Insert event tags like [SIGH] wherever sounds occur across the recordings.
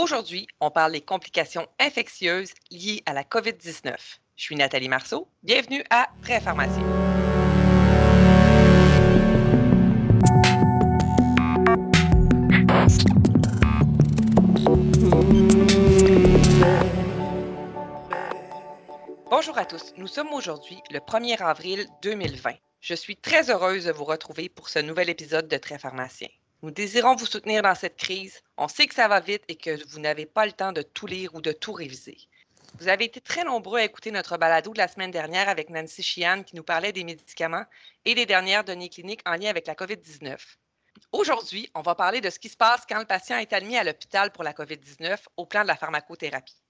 Aujourd'hui, on parle des complications infectieuses liées à la COVID-19. Je suis Nathalie Marceau. Bienvenue à Très Pharmacien. Bonjour à tous. Nous sommes aujourd'hui le 1er avril 2020. Je suis très heureuse de vous retrouver pour ce nouvel épisode de Très Pharmacien. Nous désirons vous soutenir dans cette crise. On sait que ça va vite et que vous n'avez pas le temps de tout lire ou de tout réviser. Vous avez été très nombreux à écouter notre balado de la semaine dernière avec Nancy Chian qui nous parlait des médicaments et des dernières données cliniques en lien avec la COVID-19. Aujourd'hui, on va parler de ce qui se passe quand le patient est admis à l'hôpital pour la COVID-19 au plan de la pharmacothérapie.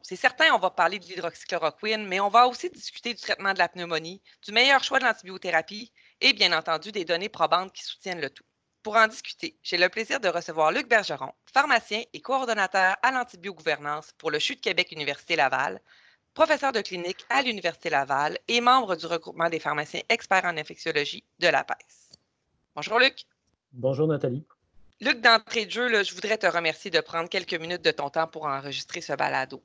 C'est certain, on va parler de l'hydroxychloroquine, mais on va aussi discuter du traitement de la pneumonie, du meilleur choix de l'antibiothérapie et bien entendu des données probantes qui soutiennent le tout. Pour en discuter, j'ai le plaisir de recevoir Luc Bergeron, pharmacien et coordonnateur à l'antibiogouvernance pour le CHU de Québec Université Laval, professeur de clinique à l'Université Laval et membre du regroupement des pharmaciens experts en infectiologie de la PES. Bonjour Luc. Bonjour Nathalie. Luc, d'entrée de jeu, je voudrais te remercier de prendre quelques minutes de ton temps pour enregistrer ce balado.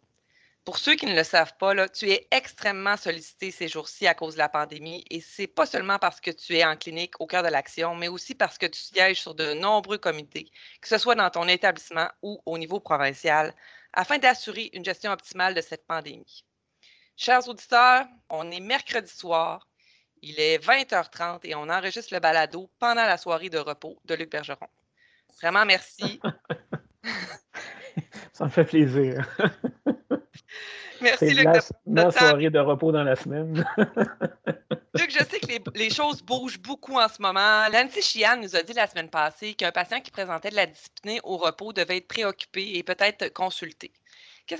Pour ceux qui ne le savent pas, tu es extrêmement sollicité ces jours-ci à cause de la pandémie et c'est pas seulement parce que tu es en clinique au cœur de l'action, mais aussi parce que tu sièges sur de nombreux comités, que ce soit dans ton établissement ou au niveau provincial, afin d'assurer une gestion optimale de cette pandémie. Chers auditeurs, on est mercredi soir, il est 20h30 et on enregistre le balado pendant la soirée de repos de Luc Bergeron. Vraiment merci. [LAUGHS] [LAUGHS] Ça me fait plaisir. [LAUGHS] Merci, Luc. La, soirée de repos dans la semaine. [LAUGHS] Luc, je sais que les, choses bougent beaucoup en ce moment. Nancy Chian nous a dit la semaine passée qu'un patient qui présentait de la discipline au repos devait être préoccupé et peut-être consulté.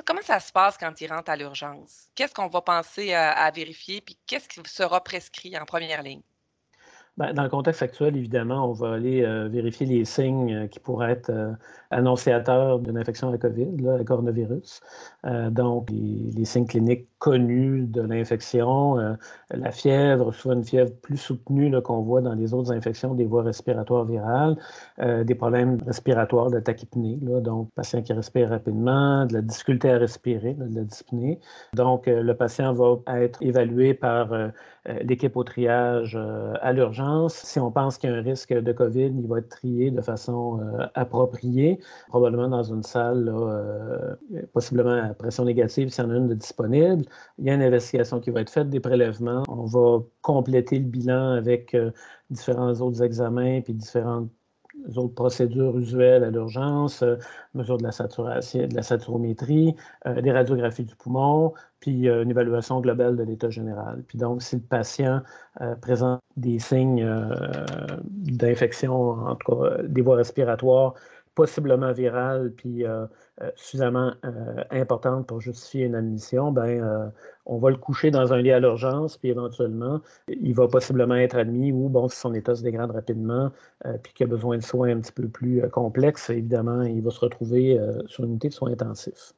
Comment ça se passe quand il rentre à l'urgence? Qu'est-ce qu'on va penser à vérifier? Puis qu'est-ce qui sera prescrit en première ligne? Ben, dans le contexte actuel, évidemment, on va aller euh, vérifier les signes euh, qui pourraient être euh, annonciateurs d'une infection à COVID, là, à coronavirus. donc, les, signes cliniques connus de l'infection, la fièvre, souvent une fièvre plus soutenue qu'on voit dans les autres infections des voies respiratoires virales, des problèmes respiratoires, de tachypnée, là, donc patient qui respire rapidement, de la difficulté à respirer, de la dyspnée. Donc, le patient va être évalué par l'équipe au triage à l'urgence si on pense qu'il y a un risque de COVID, il va être trié de façon euh, appropriée, probablement dans une salle, euh, possiblement à pression négative s'il y en a une de disponible. Il y a une investigation qui va être faite, des prélèvements. On va compléter le bilan avec euh, différents autres examens puis différentes autres procédures usuelles à l'urgence, euh, mesure de la saturation, de la saturométrie, euh, des radiographies du poumon, puis une évaluation globale de l'état général. Puis donc, si le patient présente des signes d'infection, en tout cas des voies respiratoires, possiblement virale puis euh, euh, suffisamment euh, importante pour justifier une admission, ben, on va le coucher dans un lit à l'urgence, puis éventuellement, il va possiblement être admis ou, bon, si son état se dégrade rapidement, puis qu'il a besoin de soins un petit peu plus complexes, évidemment, il va se retrouver sur une unité de soins intensifs.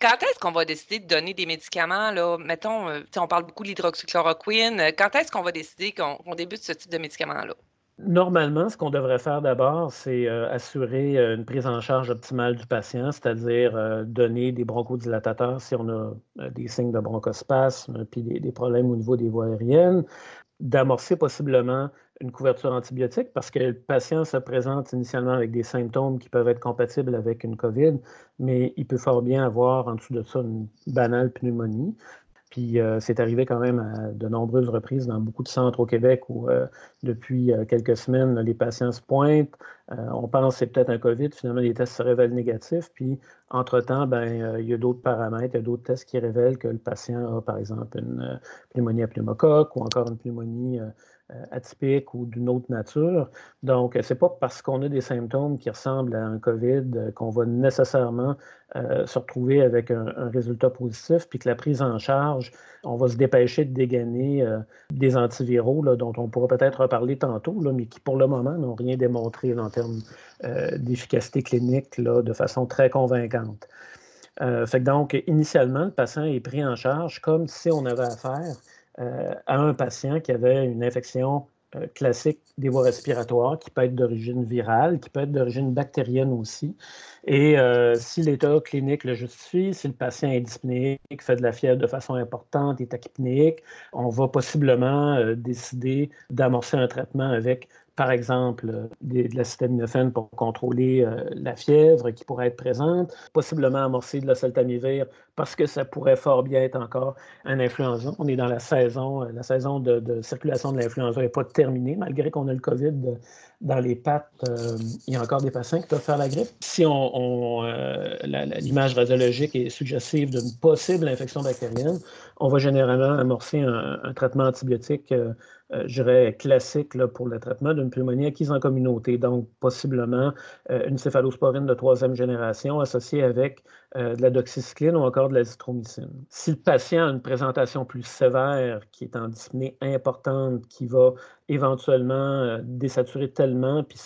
Quand est-ce qu'on va décider de donner des médicaments? Là? Mettons, on parle beaucoup de l'hydroxychloroquine. Quand est-ce qu'on va décider qu'on débute ce type de médicament-là? Normalement, ce qu'on devrait faire d'abord, c'est euh, assurer euh, une prise en charge optimale du patient, c'est-à-dire euh, donner des bronchodilatateurs si on a des signes de bronchospasme, puis des, problèmes au niveau des voies aériennes, d'amorcer possiblement une couverture antibiotique parce que le patient se présente initialement avec des symptômes qui peuvent être compatibles avec une COVID, mais il peut fort bien avoir en dessous de ça une banale pneumonie. Puis euh, c'est arrivé quand même à de nombreuses reprises dans beaucoup de centres au Québec où euh, depuis euh, quelques semaines, les patients se pointent. on pense que c'est peut-être un COVID, finalement les tests se révèlent négatifs. Puis entre-temps, ben, il y a d'autres paramètres, il y a d'autres tests qui révèlent que le patient a par exemple une pneumonie à pneumocoque ou encore une pneumonie euh, atypique ou d'une autre nature. Donc, ce n'est pas parce qu'on a des symptômes qui ressemblent à un COVID euh, qu'on va nécessairement euh, se retrouver avec un, résultat positif, puis que la prise en charge, on va se dépêcher de dégainer des antiviraux dont on pourra peut-être reparler tantôt, mais qui pour le moment n'ont rien démontré en termes d'efficacité clinique de façon très convaincante. donc, initialement, le patient est pris en charge comme si on avait affaire euh, à un patient qui avait une infection euh, classique des voies respiratoires, qui peut être d'origine virale, qui peut être d'origine bactérienne aussi. Et euh, si l'état clinique le justifie, si le patient est dyspnéique, fait de la fièvre de façon importante, est tachypnéique, on va possiblement euh, décider d'amorcer un traitement avec par exemple, euh, de l'acétaminophène pour contrôler euh, la fièvre qui pourrait être présente, possiblement amorcer de l'oseltamivir parce que ça pourrait fort bien être encore un influenza. On est dans la saison, euh, la saison de, circulation de l'influenza n'est pas terminée, malgré qu'on a le COVID dans les pattes. il y a encore des patients qui peuvent faire la grippe. Si on, l'image radiologique est suggestive d'une possible infection bactérienne, on va généralement amorcer un, traitement antibiotique euh, je dirais, classique là, pour le traitement d'une pneumonie acquise en communauté. Donc, possiblement euh, une céphalosporine de troisième génération associée avec euh, de la doxycycline ou encore de la zithromycine. Si le patient a une présentation plus sévère, qui est en dyspnée importante, qui va éventuellement désaturer tellement, puis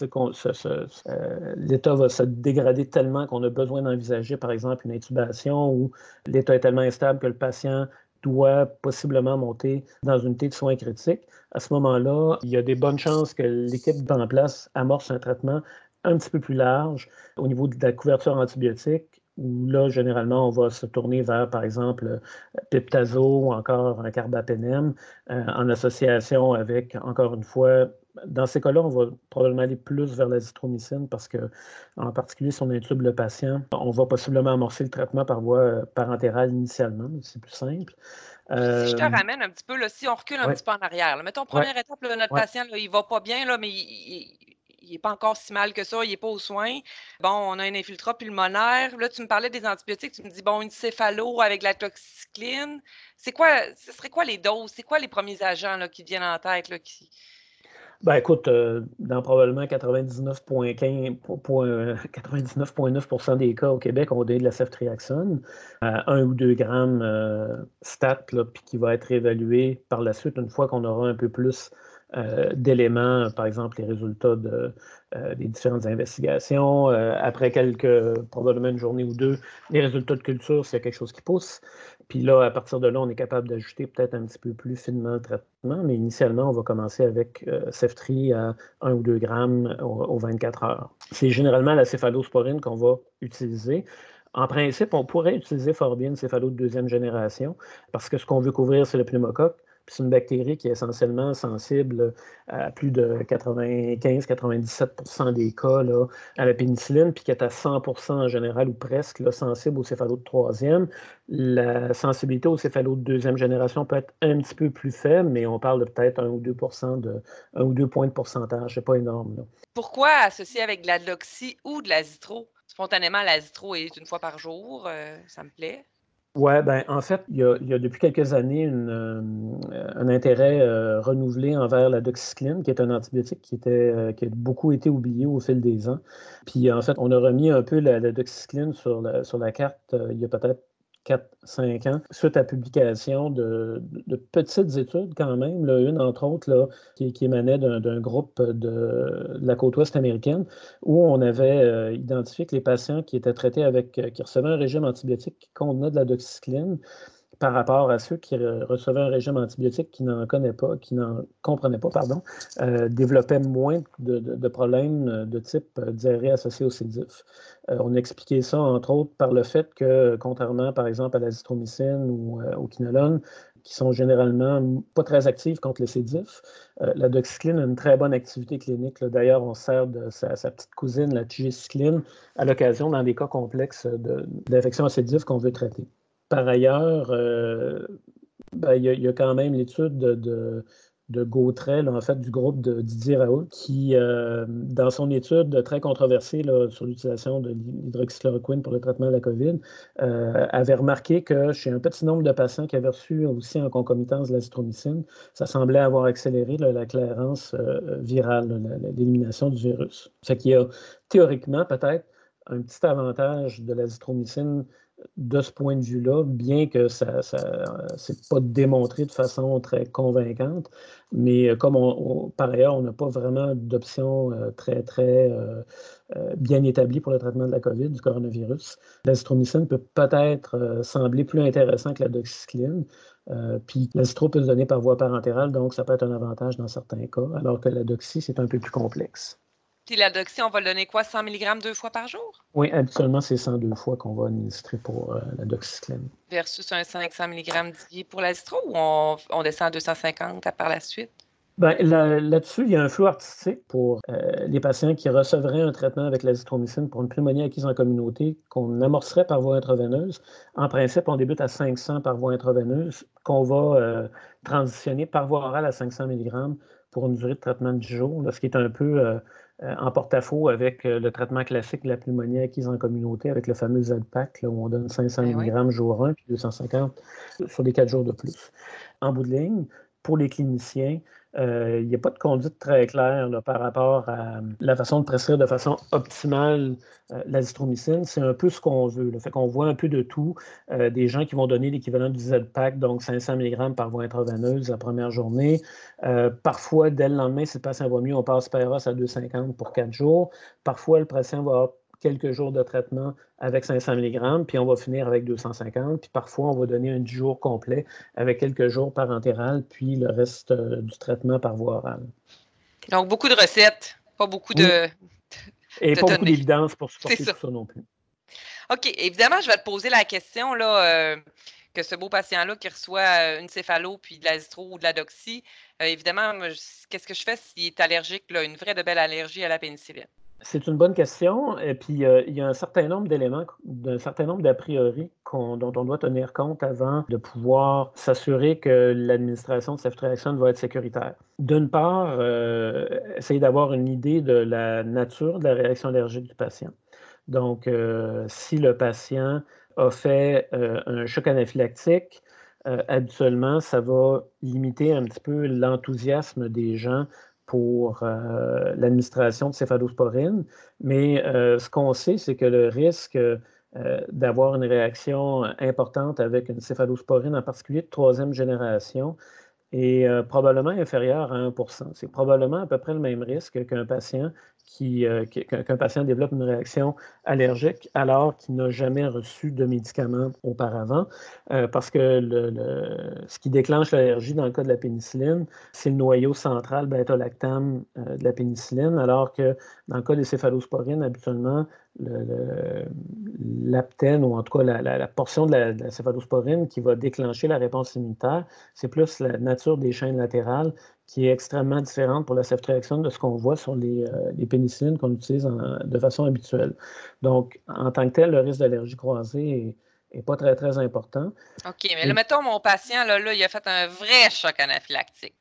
l'état va se dégrader tellement qu'on a besoin d'envisager, par exemple, une intubation ou l'état est tellement instable que le patient doit possiblement monter dans une unité de soins critiques. À ce moment-là, il y a des bonnes chances que l'équipe en place amorce un traitement un petit peu plus large au niveau de la couverture antibiotique, où là, généralement, on va se tourner vers, par exemple, Piptazo ou encore un carbapénem euh, en association avec, encore une fois, dans ces cas-là, on va probablement aller plus vers la zithromycine parce que, en particulier, si on intube le patient, on va possiblement amorcer le traitement par voie euh, parentérale initialement, c'est plus simple. Si je te euh, ramène un petit peu, là, si on recule un petit peu en arrière, mettons, première étape, notre patient, il ne va pas bien, là, mais il n'est pas encore si mal que ça, il n'est pas aux soins. Bon, on a un infiltrat pulmonaire. Là, tu me parlais des antibiotiques, tu me dis, bon, une céphalo avec la toxicline. C'est quoi, ce serait quoi les doses? C'est quoi les premiers agents là, qui viennent en tête? Là, qui... Ben écoute, euh, dans probablement 99,9% des cas au Québec, on donne de la ceftriaxone à 1 ou 2 grammes euh, stat, puis qui va être évalué par la suite une fois qu'on aura un peu plus euh, d'éléments, par exemple les résultats de, des différentes investigations. après quelques, probablement une journée ou deux, les résultats de culture, s'il y a quelque chose qui pousse. Puis là, à partir de là, on est capable d'ajouter peut-être un petit peu plus finement le traitement, mais initialement, on va commencer avec euh, Ceftri à 1 ou 2 grammes aux, 24 heures. C'est généralement la céphalosporine qu'on va utiliser. En principe, on pourrait utiliser fort bien céphalo de deuxième génération parce que ce qu'on veut couvrir, c'est le pneumocoque c'est une bactérie qui est essentiellement sensible à plus de 95-97% des cas à la pénicilline, puis qui est à 100% en général ou presque sensible au céphalo de troisième. La sensibilité au céphalo de deuxième génération peut être un petit peu plus faible, mais on parle de peut-être 1 ou 2% de, 1 ou 2 points de pourcentage. C'est pas énorme. Pourquoi associer avec de la loxy ou de la zitro? Spontanément, la zitro est une fois par jour, euh, ça me plaît. Oui, ben, en fait, il y, a, depuis quelques années euh, un intérêt euh, renouvelé envers la doxycycline, qui est un antibiotique qui, était, euh, qui a beaucoup été oublié au fil des ans. Puis en fait, on a remis un peu la, la doxycycline sur la, sur la carte il y a peut-être 4-5 ans, suite à publication de, petites études quand même, une entre autres qui, émanait d'un groupe de, la côte ouest américaine, où on avait euh, identifié que les patients qui étaient traités avec, euh, qui recevaient un régime antibiotique qui contenait de la doxycycline, par rapport à ceux qui recevaient un régime antibiotique qui n'en connaît pas, qui n'en comprenaient pas, pardon, euh, développaient moins de, problèmes de type diarrhée associée au sédif. Euh, on a expliqué ça, entre autres, par le fait que, contrairement, par exemple, à la zithromycine ou euh, au quinolone, qui sont généralement pas très actives contre le sédif. la doxycycline a une très bonne activité clinique. D'ailleurs, on sert de sa, petite cousine, la tigecycline, à l'occasion dans des cas complexes d'infection à sédif qu'on veut traiter. Par ailleurs, euh, ben, il y, a quand même l'étude de, de, en fait, du groupe de Didier Raoult, qui, euh, dans son étude très controversée sur l'utilisation de l'hydroxychloroquine pour le traitement de la COVID, euh, avait remarqué que chez un petit nombre de patients qui avaient reçu aussi en concomitance de l'azithromycine, ça semblait avoir accéléré la clairance virale, l'élimination du virus. Ce qui a théoriquement peut-être un petit avantage de l'azithromycine de ce point de vue-là, bien que ça n'est pas démontré de façon très convaincante. Mais comme par ailleurs, on n'a pas vraiment d'option très, très bien établie pour le traitement de la COVID, du coronavirus, l'azithromycine peut peut-être sembler plus intéressant que la doxycycline. puis l'azithro peut se donner par voie parentérale, donc ça peut être un avantage dans certains cas, alors que la doxy, c'est un peu plus complexe. Puis la doxy, on va le donner quoi, 100 mg deux fois par jour? Oui, habituellement, c'est 102 fois qu'on va administrer pour euh, la doxycycline. Versus un 500 mg d'IA pour l'azithro ou on, descend à 250 par la suite? Bien, là-dessus, il y a un flou artistique pour euh, les patients qui recevraient un traitement avec l'azithromycine pour une pneumonie acquise en communauté qu'on amorcerait par voie intraveineuse. En principe, on débute à 500 par voie intraveineuse, qu'on va euh, transitionner par voie orale à 500 mg pour une durée de traitement de 10 jours, ce qui est un peu euh, en porte-à-faux avec euh, le traitement classique de la pneumonie acquise en communauté, avec le fameux ZPAC, où on donne 500 ben mg jour 1 puis 250 sur les 4 jours de plus. En bout de ligne, pour les cliniciens, euh, il n'y a pas de conduite très claire par rapport à la façon de prescrire de façon optimale euh, l'azithromycine. C'est un peu ce qu'on veut. Le fait qu'on voit un peu de tout. Euh, des gens qui vont donner l'équivalent du Z-Pack, donc 500 mg par voie intraveineuse la première journée. parfois, dès le lendemain, si le patient va mieux, on passe Peros à 250 pour 4 jours. Parfois, le patient va quelques jours de traitement avec 500 mg, puis on va finir avec 250, puis parfois on va donner un 10 jours complet avec quelques jours par entéral, puis le reste euh, du traitement par voie orale. Donc beaucoup de recettes, pas beaucoup de. [LAUGHS] Et pas beaucoup d'évidence pour supporter tout ça non plus. OK. Évidemment, je vais te poser la question là, euh, que ce beau patient-là qui reçoit euh, une céphalo puis de l'azitro ou de la doxy, évidemment, qu'est-ce que je fais s'il est allergique, là, une vraie de belle allergie à la pénicilline? C'est une bonne question. Et puis, euh, il y a un certain nombre d'éléments, un certain nombre d'a priori dont on doit tenir compte avant de pouvoir s'assurer que l'administration de ceftriaxone va être sécuritaire. D'une part, euh, essayer d'avoir une idée de la nature de la réaction allergique du patient. Donc, euh, si le patient a fait un choc anaphylactique, habituellement, ça va limiter un petit peu l'enthousiasme des gens pour euh, l'administration de céphalosporine. Mais euh, ce qu'on sait, c'est que le risque euh, d'avoir une réaction importante avec une céphalosporine, en particulier de troisième génération, est probablement inférieur à 1% C'est probablement à peu près le même risque qu'un patient patient développe une réaction allergique alors qu'il n'a jamais reçu de médicaments auparavant, parce que ce qui déclenche l'allergie dans le cas de la pénicilline, c'est le noyau central bêta-lactam euh, de la pénicilline, alors que dans le cas des céphalosporines, habituellement, l'aptène, ou en tout cas la, portion de la, céphalosporine qui va déclencher la réponse immunitaire, c'est plus la nature des chaînes latérales qui est extrêmement différente pour la ceftriaxone de ce qu'on voit sur les, euh, pénicillines qu'on utilise de façon habituelle. Donc, en tant que tel, le risque d'allergie croisée n'est pas très, très important. OK, mais là, mettons, mon patient, là, là, il a fait un vrai choc anaphylactique.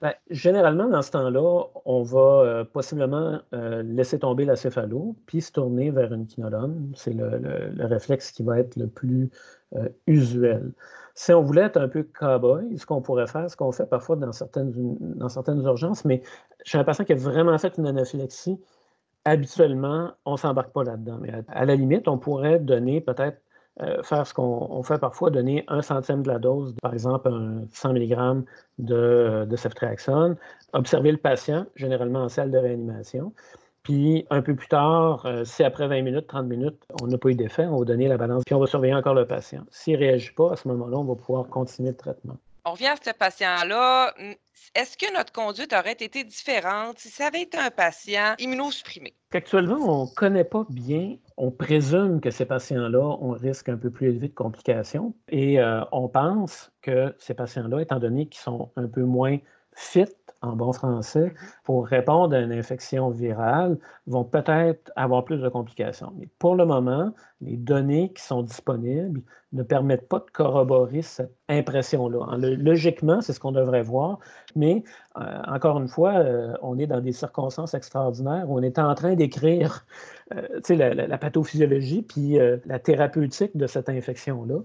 Ben, généralement, dans ce temps-là, on va euh, possiblement euh, laisser tomber la céphalo, puis se tourner vers une quinolone. C'est le, réflexe qui va être le plus euh, usuel. Si on voulait être un peu cowboy, ce qu'on pourrait faire, ce qu'on fait parfois dans certaines, urgences, mais chez un patient qui a vraiment fait une anaphylaxie, habituellement, on ne s'embarque pas là-dedans. Mais à, la limite, on pourrait donner peut-être euh, faire ce qu'on fait parfois, donner un centième de la dose, par exemple un 100 mg de, de ceftriaxone, observer le patient, généralement en salle de réanimation. Puis un peu plus tard, euh, si après 20 minutes, 30 minutes, on n'a pas eu d'effet, on va donner la balance, puis on va surveiller encore le patient. S'il ne réagit pas, à ce moment-là, on va pouvoir continuer le traitement. On revient à ce patient-là. Est-ce que notre conduite aurait été différente si ça avait été un patient immunosupprimé? Actuellement, on ne connaît pas bien. On présume que ces patients-là ont risque un peu plus élevé de complications. Et euh, on pense que ces patients-là, étant donné qu'ils sont un peu moins fit en bon français, mm-hmm. pour répondre à une infection virale, vont peut-être avoir plus de complications. Mais pour le moment, les données qui sont disponibles ne permettent pas de corroborer cette impression-là. Logiquement, c'est ce qu'on devrait voir, mais euh, encore une fois, euh, on est dans des circonstances extraordinaires où on est en train d'écrire euh, la, la, pathophysiologie puis la thérapeutique de cette infection-là.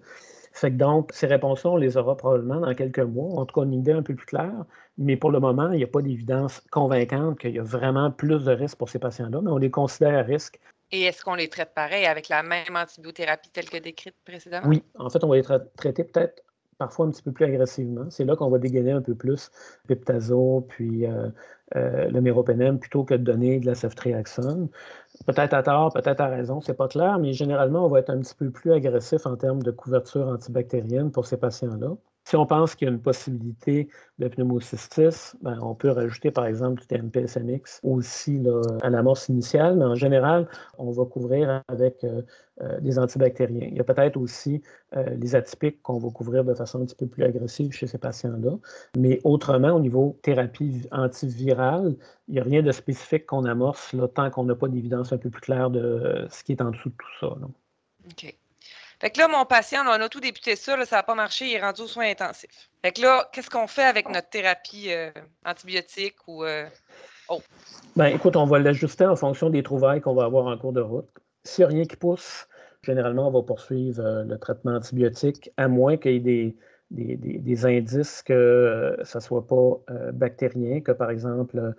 Fait que donc, ces réponses-là, on les aura probablement dans quelques mois, en tout cas une idée un peu plus claire. Mais pour le moment, il n'y a pas d'évidence convaincante qu'il y a vraiment plus de risques pour ces patients-là, mais on les considère à risque Et est-ce qu'on les traite pareil avec la même antibiothérapie telle que décrite précédemment? Oui, en fait, on va les traiter peut-être parfois un petit peu plus agressivement. C'est là qu'on va dégainer un peu plus Piptazo puis euh, euh, le méropénem plutôt que de donner de la ceftriaxone. Peut-être à tort, peut-être à raison, c'est pas clair, mais généralement, on va être un petit peu plus agressif en termes de couverture antibactérienne pour ces patients-là. Si on pense qu'il y a une possibilité de pneumocystis, ben, on peut rajouter par exemple du TMP-SMX aussi à l'amorce initiale, mais en général, on va couvrir avec euh, euh, des antibactériens. Il y a peut-être aussi euh, les atypiques qu'on va couvrir de façon un petit peu plus agressive chez ces patients-là. Mais autrement, au niveau thérapie antivirale, il n'y a rien de spécifique qu'on amorce là, tant qu'on n'a pas d'évidence un peu plus claire de ce qui est en dessous de tout ça. Fait que là, mon patient, on a tout débuté ça, ça n'a pas marché, il est rendu aux soins intensifs. Fait que là, qu'est-ce qu'on fait avec notre thérapie euh, antibiotique ou. Euh, oh. Ben, écoute, on va l'ajuster en fonction des trouvailles qu'on va avoir en cours de route. S'il n'y a rien qui pousse, généralement, on va poursuivre euh, le traitement antibiotique, à moins qu'il y ait des, des, indices que ça ne soit pas bactérien, que par exemple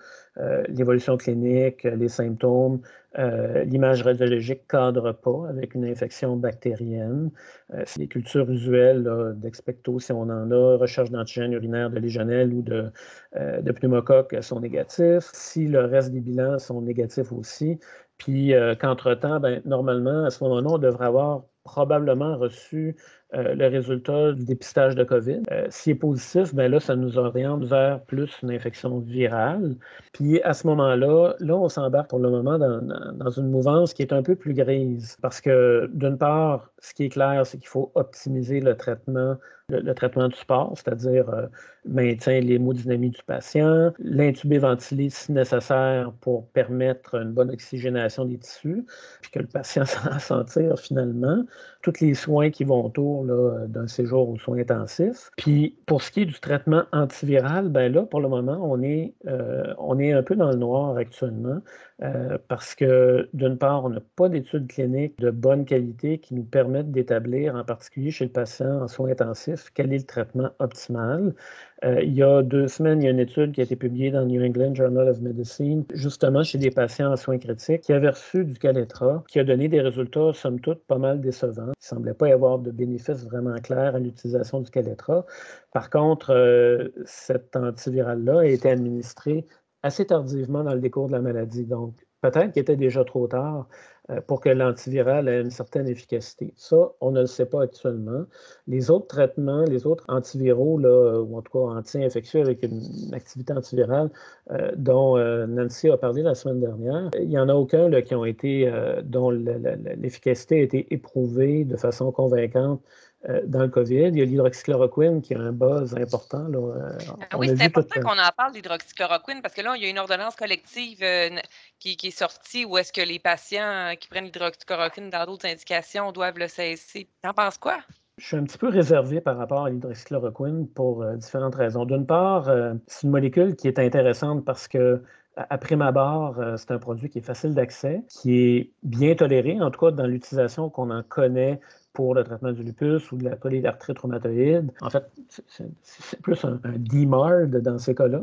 l'évolution clinique, les symptômes, euh, l'image radiologique ne cadre pas avec une infection bactérienne. Euh, les cultures usuelles d'expecto, si on en a, recherche d'antigènes urinaires de légionelle ou de, euh, de pneumocoque sont négatifs. Si le reste des bilans sont négatifs aussi, puis qu'entre-temps, ben, normalement, à ce moment-là, on devrait avoir probablement reçu euh, le résultat du dépistage de COVID. Euh, s'il est positif, ben là, ça nous oriente vers plus une infection virale. Puis à ce moment-là, là, on s'embarque pour le moment dans, dans, une mouvance qui est un peu plus grise. Parce que d'une part, ce qui est clair, c'est qu'il faut optimiser le traitement le, traitement du sport, c'est-à-dire euh, maintien l'hémodynamie du patient, l'intuber ventilé si nécessaire pour permettre une bonne oxygénation des tissus, puis que le patient [LAUGHS] s'en sentir finalement, tous les soins qui vont autour d'un séjour aux soins intensifs. Puis pour ce qui est du traitement antiviral, ben là, pour le moment, on est, euh, on est un peu dans le noir actuellement. Euh, parce que d'une part, on n'a pas d'études cliniques de bonne qualité qui nous permettent d'établir, en particulier chez le patient en soins intensifs, quel est le traitement optimal. Euh, il y a deux semaines, il y a une étude qui a été publiée dans le New England Journal of Medicine, justement chez des patients en soins critiques, qui avait reçu du Caletra, qui a donné des résultats, somme toute, pas mal décevants. Il ne semblait pas y avoir de bénéfices vraiment clairs à l'utilisation du Caletra. Par contre, euh, cet antiviral-là a été administré assez tardivement dans le décours de la maladie. Donc, peut-être qu'il était déjà trop tard euh, pour que l'antiviral ait une certaine efficacité. Ça, on ne le sait pas actuellement. Les autres traitements, les autres antiviraux, là, ou en tout cas anti-infectieux avec une activité antivirale euh, dont euh, Nancy a parlé la semaine dernière, il n'y en a aucun qui ont été, dont l'efficacité a été éprouvée de façon convaincante euh, dans le COVID. Il y a l'hydroxychloroquine qui a un buzz important. Là. Euh, ah oui, c'est important qu'on en parle, l'hydroxychloroquine, parce que là, il y a une ordonnance collective euh, qui, est sortie où est-ce que les patients qui prennent l'hydroxychloroquine dans d'autres indications doivent le cesser. T'en penses quoi? Je suis un petit peu réservé par rapport à l'hydroxychloroquine pour différentes raisons. D'une part, c'est une molécule qui est intéressante parce que après ma barre, c'est un produit qui est facile d'accès, qui est bien toléré, en tout cas dans l'utilisation qu'on en connaît pour le traitement du lupus ou de la polyarthrite rhumatoïde. En fait, c'est plus un, DMARD dans ces cas-là,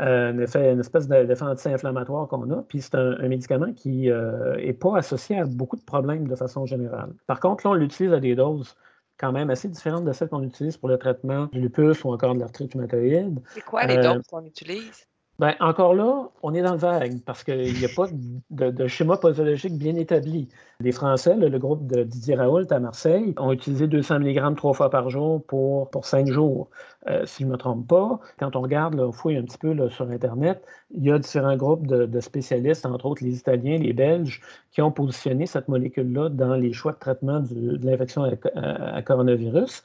euh, un effet, une espèce d'effet anti-inflammatoire qu'on a. Puis c'est un, médicament qui n'est euh, pas associé à beaucoup de problèmes de façon générale. Par contre, là, on l'utilise à des doses quand même assez différentes de celles qu'on utilise pour le traitement du lupus ou encore de l'arthrite rhumatoïde. C'est quoi les euh, doses qu'on utilise? Ben, encore là, on est dans le vague parce qu'il n'y a pas de, schéma posologique bien établi. Les Français, le, groupe de Didier Raoult à Marseille, ont utilisé 200 mg trois fois par jour pour, pour cinq jours. Euh, si je ne me trompe pas, quand on regarde, on fouille un petit peu sur Internet, il y a différents groupes de, spécialistes, entre autres les Italiens, les Belges, qui ont positionné cette molécule-là dans les choix de traitement de l'infection à, à, coronavirus,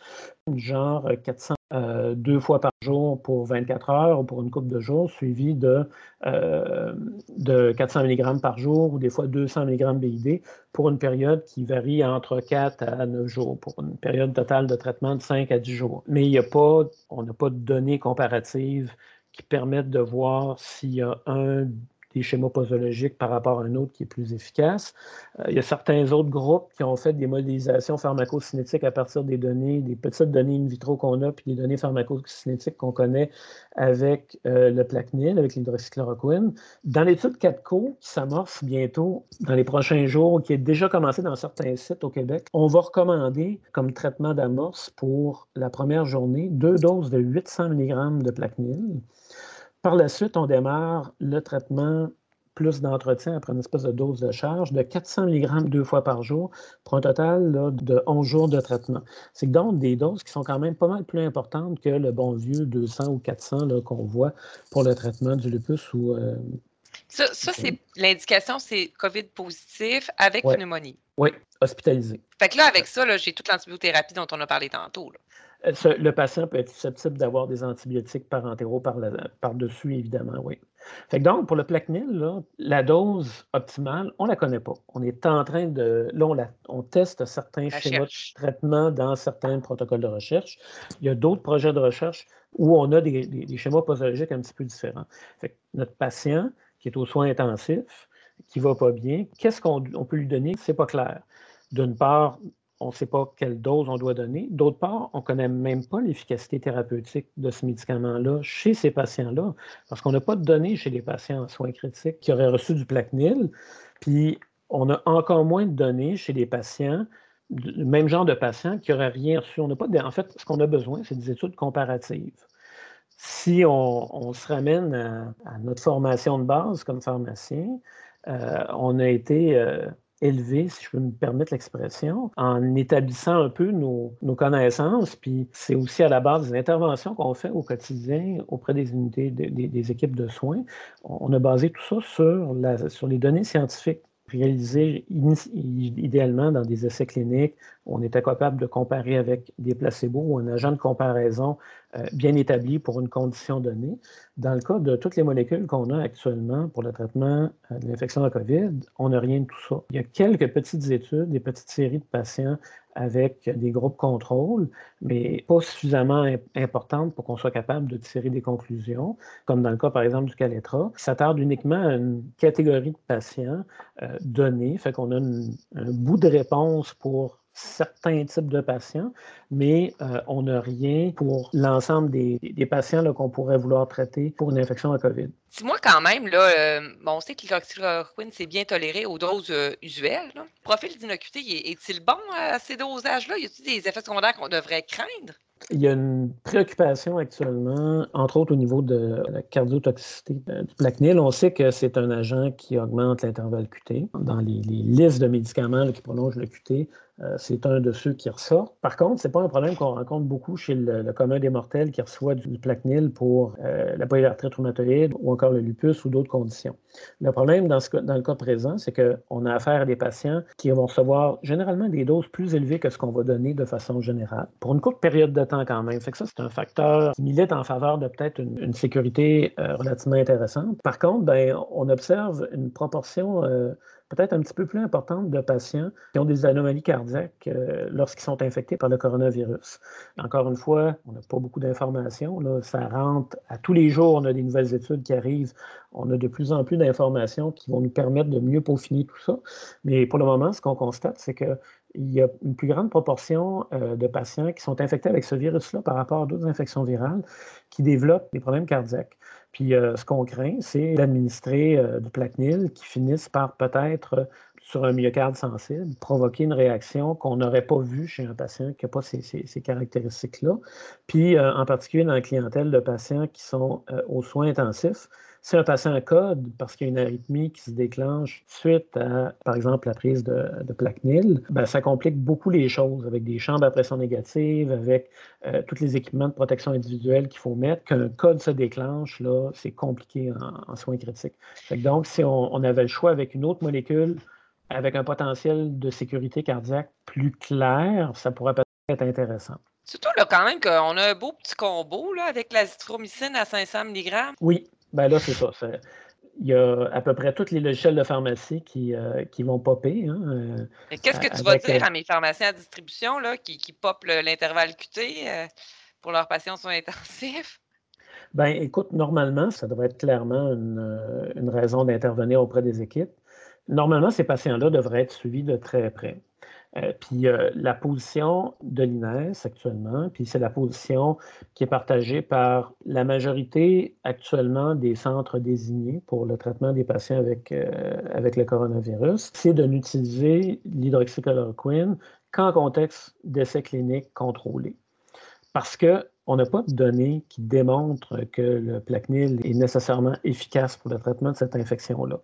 genre 400 euh, deux fois par jour pour 24 heures ou pour une coupe de jours, suivi de, euh, de 400 mg par jour ou des fois 200 mg BID pour une période qui varie entre 4 à 9 jours, pour une période totale de traitement de 5 à 10 jours. Mais il y a pas, on n'a pas de données comparatives qui permettent de voir s'il y a un des schémas posologiques par rapport à un autre qui est plus efficace. Euh, il y a certains autres groupes qui ont fait des modélisations pharmacocinétiques à partir des données, des petites données in vitro qu'on a, puis des données pharmacocinétiques qu'on connaît avec euh, le Plaquenil, avec l'hydroxychloroquine. Dans l'étude 4CO, qui s'amorce bientôt dans les prochains jours, qui est déjà commencé dans certains sites au Québec, on va recommander comme traitement d'amorce pour la première journée deux doses de 800 mg de Plaquenil. Par la suite, on démarre le traitement plus d'entretien après une espèce de dose de charge de 400 mg deux fois par jour pour un total de 11 jours de traitement. C'est donc des doses qui sont quand même pas mal plus importantes que le bon vieux 200 ou 400 qu'on voit pour le traitement du lupus ou. Euh, ça, c'est l'indication, c'est COVID positif avec pneumonie. Oui, hospitalisé. Fait que là, avec ça, j'ai toute l'antibiothérapie dont on a parlé tantôt. Le patient peut être susceptible d'avoir des antibiotiques parentéraux par-dessus, évidemment, oui. Fait donc, pour le Plaquenil, la dose optimale, on ne la connaît pas. On est en train de. Là, on, teste certains schémas de traitement dans certains protocoles de recherche. Il y a d'autres projets de recherche où on a des, schémas posologiques un petit peu différents. Fait notre patient qui est aux soins intensifs, qui ne va pas bien, qu'est-ce qu'on peut lui donner? Ce n'est pas clair. D'une part, on ne sait pas quelle dose on doit donner. D'autre part, on ne connaît même pas l'efficacité thérapeutique de ce médicament-là chez ces patients-là, parce qu'on n'a pas de données chez les patients en soins critiques qui auraient reçu du Plaquenil, puis on a encore moins de données chez les patients, le même genre de patients qui n'auraient rien reçu. On pas en fait, ce qu'on a besoin, c'est des études comparatives. Si on, se ramène à, notre formation de base comme pharmacien, euh, on a été euh, élevé, si je peux me permettre l'expression, en établissant un peu nos, connaissances. Puis c'est aussi à la base des interventions qu'on fait au quotidien auprès des unités, des, équipes de soins. On a basé tout ça sur les données scientifiques réalisées idéalement dans des essais cliniques. On était capable de comparer avec des placebos ou un agent de comparaison euh, bien établi pour une condition donnée. Dans le cas de toutes les molécules qu'on a actuellement pour le traitement euh, de l'infection de COVID, on n'a rien de tout ça. Il y a quelques petites études, des petites séries de patients avec des groupes contrôle, mais pas suffisamment importantes pour qu'on soit capable de tirer des conclusions, comme dans le cas, par exemple, du Caletra. Ça tarde uniquement à une catégorie de patients euh, donnés, fait qu'on a un bout de réponse pour certains types de patients, mais euh, on n'a rien pour l'ensemble des, patients qu'on pourrait vouloir traiter pour une infection à COVID. Dis-moi quand même, là, euh, on sait que l'hydroxychloroquine, c'est bien toléré aux doses euh, usuelles. Le profil d'innocuité, est-il bon à ces dosages-là? Y a-t-il des effets secondaires qu'on devrait craindre? Il y a une préoccupation actuellement, entre autres au niveau de la cardiotoxicité du Plaquenil. On sait que c'est un agent qui augmente l'intervalle QT. Dans les, listes de médicaments qui prolongent le QT, euh, c'est un de ceux qui ressort. Par contre, ce n'est pas un problème qu'on rencontre beaucoup chez le, commun des mortels qui reçoit du, Plaquenil pour euh, la polyarthrite rhumatoïde ou encore le lupus ou d'autres conditions. Le problème dans, le cas présent, c'est qu'on a affaire à des patients qui vont recevoir généralement des doses plus élevées que ce qu'on va donner de façon générale, pour une courte période de temps quand même. Fait que ça, c'est un facteur qui milite en faveur de peut-être une, sécurité euh, relativement intéressante. Par contre, ben, on observe une proportion peut-être un petit peu plus importante de patients qui ont des anomalies cardiaques euh, lorsqu'ils sont infectés par le coronavirus. Encore une fois, on n'a pas beaucoup d'informations. Ça rentre à tous les jours, on a des nouvelles études qui arrivent. On a de plus en plus d'informations qui vont nous permettre de mieux peaufiner tout ça. Mais pour le moment, ce qu'on constate, c'est que il y a une plus grande proportion euh, de patients qui sont infectés avec ce virus-là par rapport à d'autres infections virales qui développent des problèmes cardiaques. Puis euh, ce qu'on craint, c'est d'administrer euh, du Plaquenil qui finisse par peut-être, euh, sur un myocarde sensible, provoquer une réaction qu'on n'aurait pas vue chez un patient qui n'a pas ces, ces caractéristiques-là. Puis en particulier dans la clientèle de patients qui sont aux soins intensifs, si un patient code parce qu'il y a une arythmie qui se déclenche suite à, par exemple, la prise de, de Plaquenil, ben, ça complique beaucoup les choses avec des chambres à pression négative, avec euh, tous les équipements de protection individuelle qu'il faut mettre. Qu'un code se déclenche, là, c'est compliqué en, soins critiques. donc, si on, avait le choix avec une autre molécule avec un potentiel de sécurité cardiaque plus clair, ça pourrait peut-être être intéressant. Surtout là, quand même qu'on a un beau petit combo là, avec la zithromycine à 500 mg. Oui, ben là, c'est ça. Il y a à peu près toutes les logiciels de pharmacie qui, euh, qui vont popper. Hein, euh, qu'est-ce que tu vas dire à mes pharmaciens à distribution là, qui, qui popent l'intervalle QT euh, pour leurs patients soins [LAUGHS] intensifs? Ben, écoute, normalement, ça devrait être clairement une raison d'intervenir auprès des équipes. Normalement, ces patients-là devraient être suivis de très près. Euh, puis euh, la position de l'INES actuellement, puis c'est la position qui est partagée par la majorité actuellement des centres désignés pour le traitement des patients avec, euh, avec le coronavirus, c'est de n'utiliser l'hydroxychloroquine qu'en contexte d'essais cliniques contrôlés. Parce que on n'a pas de données qui démontrent que le Plaquenil est nécessairement efficace pour le traitement de cette infection-là.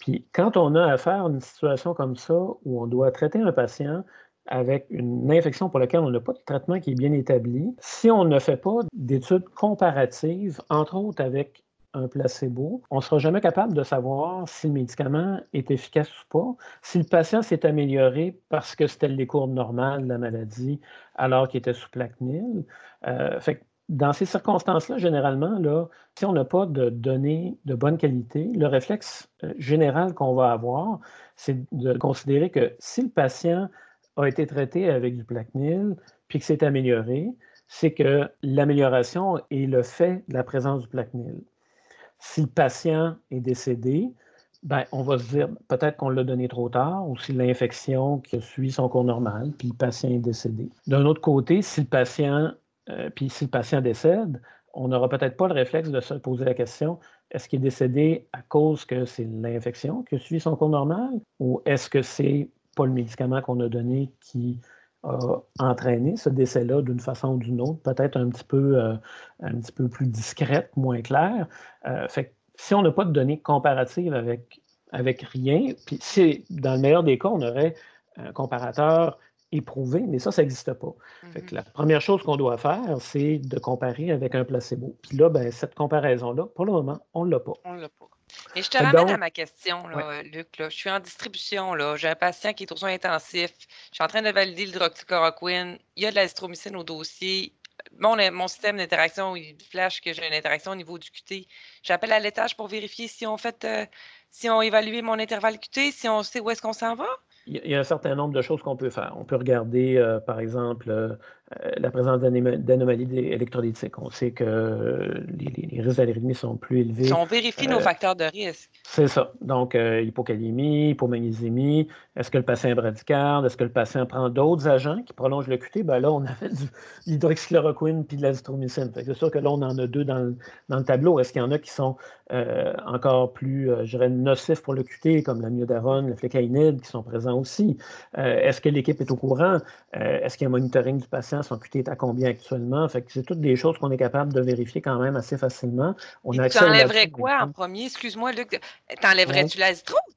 Puis quand on a affaire à une situation comme ça, où on doit traiter un patient avec une infection pour laquelle on n'a pas de traitement qui est bien établi, si on ne fait pas d'études comparatives, entre autres avec un placebo, on ne sera jamais capable de savoir si le médicament est efficace ou pas, si le patient s'est amélioré parce que c'était les courbes normales de la maladie alors qu'il était sous Plaquenil. Euh, fait dans ces circonstances-là, généralement, là, si on n'a pas de données de bonne qualité, le réflexe euh, général qu'on va avoir, c'est de considérer que si le patient a été traité avec du Plaquenil puis que c'est amélioré, c'est que l'amélioration est le fait de la présence du Plaquenil. Si le patient est décédé, ben, on va se dire peut-être qu'on l'a donné trop tard ou si l'infection qui suit son cours normal, puis le patient est décédé. D'un autre côté, si le patient, euh, si le patient décède, on n'aura peut-être pas le réflexe de se poser la question est-ce qu'il est décédé à cause que c'est l'infection qui suit son cours normal ou est-ce que c'est pas le médicament qu'on a donné qui a entraîné ce décès-là d'une façon ou d'une autre, peut-être un, petit peu, euh, un petit peu plus discrète, moins claire. Euh, fait si on n'a pas de données comparatives avec, avec rien, puis si dans le meilleur des cas, on aurait un comparateur éprouvé, mais ça, ça n'existe pas. fait que mm-hmm. la première chose qu'on doit faire, c'est de comparer avec un placebo. Puis là, ben, cette comparaison-là, pour le moment, on ne l'a pas. On l'a pas. Et je te ramène à ma question, Luc. Je suis en distribution. J'ai un patient qui est aux soins intensifs. Je suis en train de valider l'hydroxychloroquine. Il y a de l'azithromycine au dossier. Mon, mon système d'interaction, il flash que j'ai une interaction au niveau du QT. J'appelle à l'étage pour vérifier si on fait, euh, si on évalue mon intervalle QT, si on sait où est-ce qu'on s'en va. Il y a un certain nombre de choses qu'on peut faire. On peut regarder, euh, par exemple, euh, la présence d'anomalies électrolytiques. On sait que les, risques d'alérémie sont plus élevés. On vérifie nos facteurs de risque. C'est ça. Donc, hypocalémie, hypomagnésémie, est-ce que le patient est bradycarde, est-ce que le patient prend d'autres agents qui prolongent le QT? Ben là, on a fait de l'hydroxychloroquine [LAUGHS] puis de l'azithromycine. C'est sûr que là, on en a deux dans le, tableau. Est-ce qu'il y en a qui sont encore plus, je dirais, nocifs pour le QT, comme la myodarone, le flécaïnide, qui sont présents aussi? Euh, est-ce que l'équipe est au courant? Euh, est-ce qu'il y a un monitoring du patient? QT est à combien actuellement? Fait que c'est toutes des choses qu'on est capable de vérifier quand même assez facilement. On tu enlèverais quoi en premier? Excuse-moi, Luc. T'enlèverais-tu l'azitro ou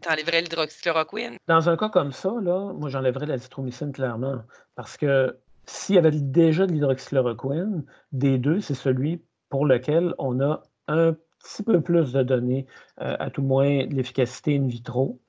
t'enlèverais l'hydroxychloroquine? Dans un cas comme ça, là, moi, j'enlèverais l'azithromycine clairement. Parce que s'il y avait déjà de l'hydroxychloroquine, des deux, c'est celui pour lequel on a un petit peu plus de données, euh, à tout moins de l'efficacité in vitro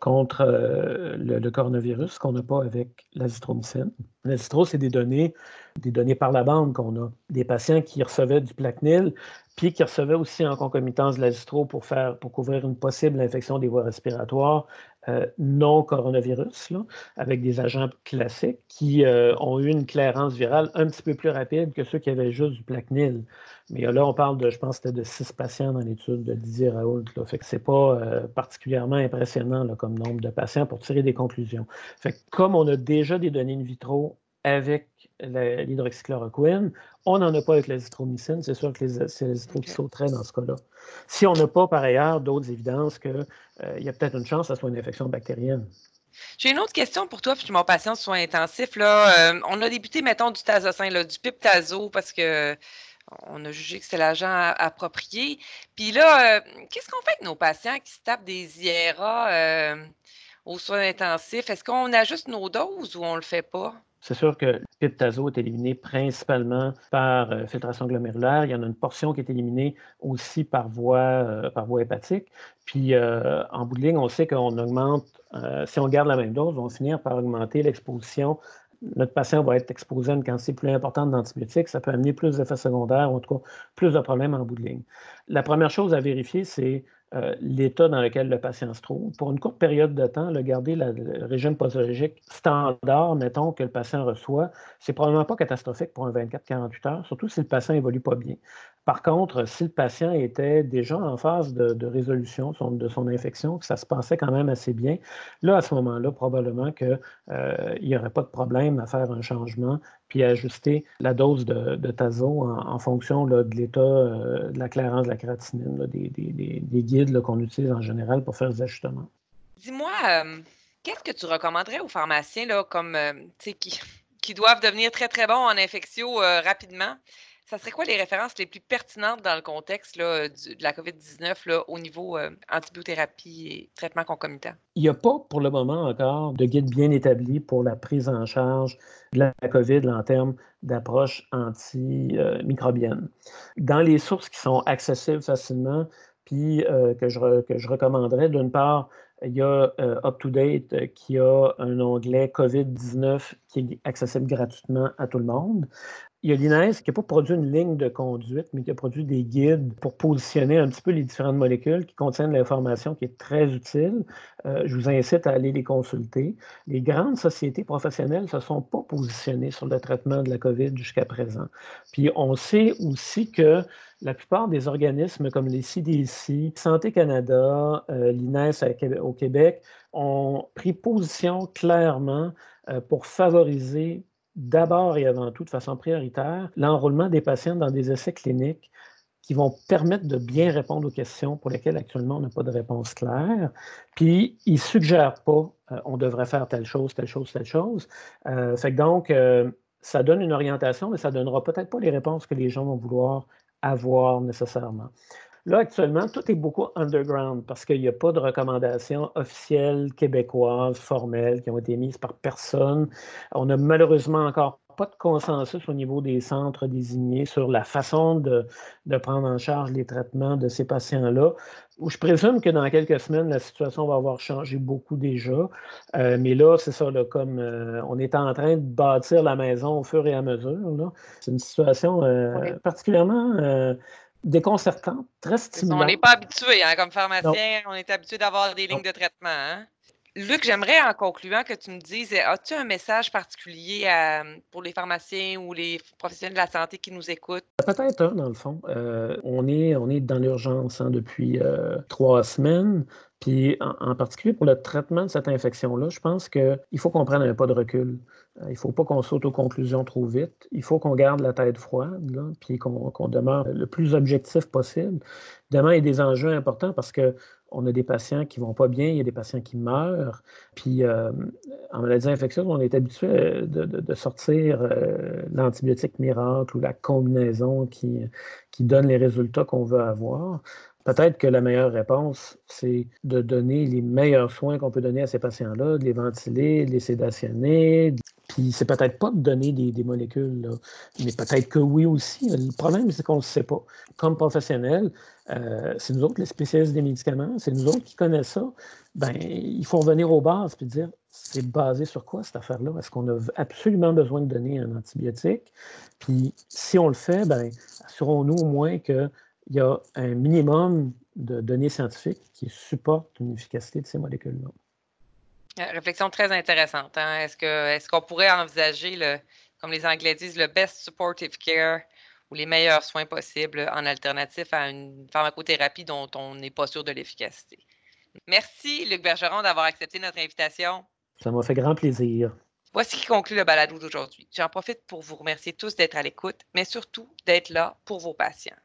contre euh, le, coronavirus qu'on n'a pas avec l'azithromycine. L'azithro, c'est des données, des données par la bande qu'on a. Des patients qui recevaient du Plaquenil, puis qui recevaient aussi en concomitance de l'azithro pour, faire, pour couvrir une possible infection des voies respiratoires euh, non coronavirus, avec des agents classiques qui euh, ont eu une clairance virale un petit peu plus rapide que ceux qui avaient juste du Plaquenil. Mais là, on parle de, je pense, c'était de six patients dans l'étude de Didier Raoult. Là. Fait que c'est pas euh, particulièrement impressionnant comme nombre de patients pour tirer des conclusions. Fait que comme on a déjà des données in vitro avec l'hydroxychloroquine, on n'en a pas avec l'azithromycine. C'est sûr que c'est l'azithro qui sauterait dans ce cas-là. Si on n'a pas, par ailleurs, d'autres évidences qu'il euh, y a peut-être une chance que ce soit une infection bactérienne. J'ai une autre question pour toi, puis mon patient de soins intensifs. Là, euh, on a débuté, mettons, du tazocin, du piptazo, parce que on a jugé que c'était l'agent approprié. Puis là, euh, qu'est-ce qu'on fait avec nos patients qui se tapent des IRA euh, aux soins intensifs? Est-ce qu'on ajuste nos doses ou on ne le fait pas? C'est sûr que le piptazo est éliminé principalement par euh, filtration glomérulaire. Il y en a une portion qui est éliminée aussi par voie, par voie hépatique. Puis en bout de ligne, on sait qu'on augmente, si on garde la même dose, on va finir par augmenter l'exposition notre patient va être exposé à une quantité plus importante d'antibiotiques, ça peut amener plus d'effets secondaires, ou en tout cas plus de problèmes en bout de ligne. La première chose à vérifier, c'est euh, l'état dans lequel le patient se trouve. Pour une courte période de temps, le garder le régime posologique standard, mettons, que le patient reçoit, c'est probablement pas catastrophique pour un 24-48 heures, surtout si le patient évolue pas bien. Par contre, si le patient était déjà en phase de, résolution de son infection, que ça se passait quand même assez bien, là, à ce moment-là, probablement qu'il euh, n'y aurait pas de problème à faire un changement puis à ajuster la dose de, tazo en, fonction de l'état euh, de la clairance de la créatinine, des, guides qu'on utilise en général pour faire des ajustements. Dis-moi, euh, qu'est-ce que tu recommanderais aux pharmaciens là, comme, qui, qui doivent devenir très, très bons en infectio rapidement? Ça serait quoi les références les plus pertinentes dans le contexte de la COVID-19 au niveau euh, antibiothérapie et traitement concomitant? Il n'y a pas pour le moment encore de guide bien établi pour la prise en charge de la COVID en termes d'approche antimicrobienne. Dans les sources qui sont accessibles facilement, puis euh, que, je, que je recommanderais, d'une part, il y a euh, UpToDate qui a un onglet COVID-19 qui est accessible gratuitement à tout le monde. Il y a l'INES qui n'a pas produit une ligne de conduite, mais qui a produit des guides pour positionner un petit peu les différentes molécules qui contiennent l'information qui est très utile. Euh, je vous incite à aller les consulter. Les grandes sociétés professionnelles ne se sont pas positionnées sur le traitement de la COVID jusqu'à présent. Puis on sait aussi que la plupart des organismes comme les CDC, Santé Canada, euh, l'INES au Québec ont pris position clairement euh, pour favoriser d'abord et avant tout, de façon prioritaire, l'enrôlement des patients dans des essais cliniques qui vont permettre de bien répondre aux questions pour lesquelles actuellement on n'a pas de réponse claire. Puis, ils ne suggèrent pas euh, on devrait faire telle chose, telle chose, telle chose. Euh, donc, euh, ça donne une orientation, mais ça ne donnera peut-être pas les réponses que les gens vont vouloir avoir nécessairement. Là, actuellement, tout est beaucoup underground parce qu'il n'y a pas de recommandations officielles québécoises, formelles, qui ont été mises par personne. On n'a malheureusement encore pas de consensus au niveau des centres désignés sur la façon de, prendre en charge les traitements de ces patients-là. Je présume que dans quelques semaines, la situation va avoir changé beaucoup déjà. Euh, mais là, c'est ça, comme euh, on est en train de bâtir la maison au fur et à mesure. C'est une situation euh, particulièrement déconcertante, très stimulante. On n'est pas habitué, hein, comme pharmacien, on est habitué d'avoir des lignes de traitement. Hein? Luc, j'aimerais en concluant que tu me dises, as-tu un message particulier pour les pharmaciens ou les professionnels de la santé qui nous écoutent? Peut-être un, dans le fond. Euh, on, est, on est dans l'urgence hein, depuis euh, trois semaines. Puis en, particulier pour le traitement de cette infection-là, je pense qu'il faut qu'on prenne un pas de recul. Euh, il ne faut pas qu'on saute aux conclusions trop vite. Il faut qu'on garde la tête froide, puis qu'on demeure le plus objectif possible. Évidemment, il y a des enjeux importants parce qu'on a des patients qui ne vont pas bien, il y a des patients qui meurent. Puis euh, en maladie infectieuse, on est habitué euh, de, sortir l'antibiotique miracle ou la combinaison qui donne les résultats qu'on veut avoir. Peut-être que la meilleure réponse, c'est de donner les meilleurs soins qu'on peut donner à ces patients-là, de les ventiler, de les sédationner. Puis c'est peut-être pas de donner des, molécules, mais peut-être que oui aussi. Le problème, c'est qu'on ne le sait pas. Comme professionnels, euh, c'est nous autres les spécialistes des médicaments, c'est nous autres qui connaissent ça. Ben, il faut revenir aux bases puis dire c'est basé sur quoi cette affaire-là? Est-ce qu'on a absolument besoin de donner un antibiotique? Puis si on le fait, ben, assurons-nous au moins que il y a un minimum de données scientifiques qui supportent une efficacité de ces molécules-là. Euh, réflexion très intéressante. Hein. Est-ce qu'on est pourrait envisager, le, comme les Anglais disent, le best supportive care ou les meilleurs soins possibles en alternatif à une pharmacothérapie dont on n'est pas sûr de l'efficacité? Merci, Luc Bergeron, d'avoir accepté notre invitation. Ça m'a fait grand plaisir. Voici qui conclut le balado d'aujourd'hui. J'en profite pour vous remercier tous d'être à l'écoute, mais surtout d'être là pour vos patients.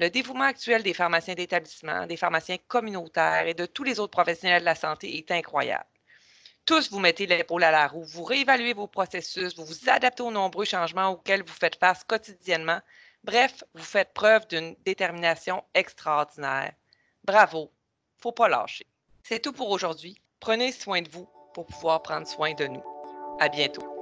Le dévouement actuel des pharmaciens d'établissement, des pharmaciens communautaires et de tous les autres professionnels de la santé est incroyable. Tous vous mettez l'épaule à la roue, vous réévaluez vos processus, vous vous adaptez aux nombreux changements auxquels vous faites face quotidiennement. Bref, vous faites preuve d'une détermination extraordinaire. Bravo, faut pas lâcher. C'est tout pour aujourd'hui. Prenez soin de vous pour pouvoir prendre soin de nous. À bientôt.